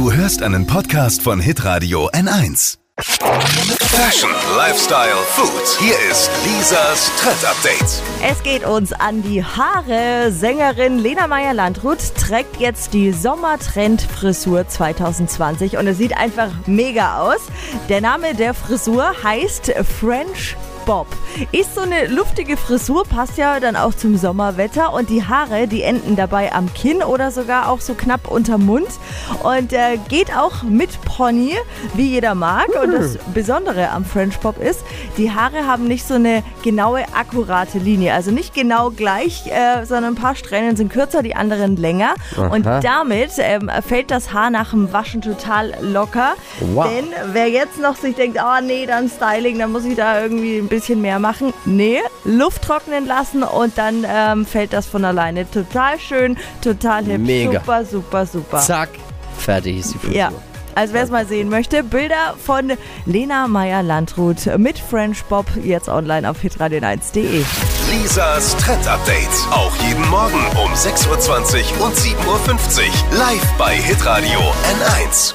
Du hörst einen Podcast von Hitradio N1. Fashion, Lifestyle, Food. Hier ist Lisas Trend Update. Es geht uns an die Haare. Sängerin Lena Meyer-Landrut trägt jetzt die Sommertrend-Frisur 2020 und es sieht einfach mega aus. Der Name der Frisur heißt French Bob. Ist so eine luftige Frisur, passt ja dann auch zum Sommerwetter und die Haare, die enden dabei am Kinn oder sogar auch so knapp unterm Mund und äh, geht auch mit Pony, wie jeder mag. Und das Besondere am French Bob ist, die Haare haben nicht so eine genaue, akkurate Linie. Also nicht genau gleich, äh, sondern ein paar Strähnen sind kürzer, die anderen länger. Und damit ähm, fällt das Haar nach dem Waschen total locker. Wow. Denn wer jetzt noch sich denkt, oh nee, dann Styling, dann muss ich da irgendwie ein bisschen mehr machen. Nee, Luft trocknen lassen und dann ähm, fällt das von alleine. Total schön, total hübsch. Mega. Super, super, super. Zack, fertig ist die Frisur. Ja. Also wer es mal sehen möchte, Bilder von Lena Meyer-Landrut mit French Bob jetzt online auf hitradio1.de. Lisas Trend Update. Auch jeden Morgen um 6.20 Uhr und 7.50 Uhr. Live bei Hitradio N1.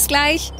Bis gleich.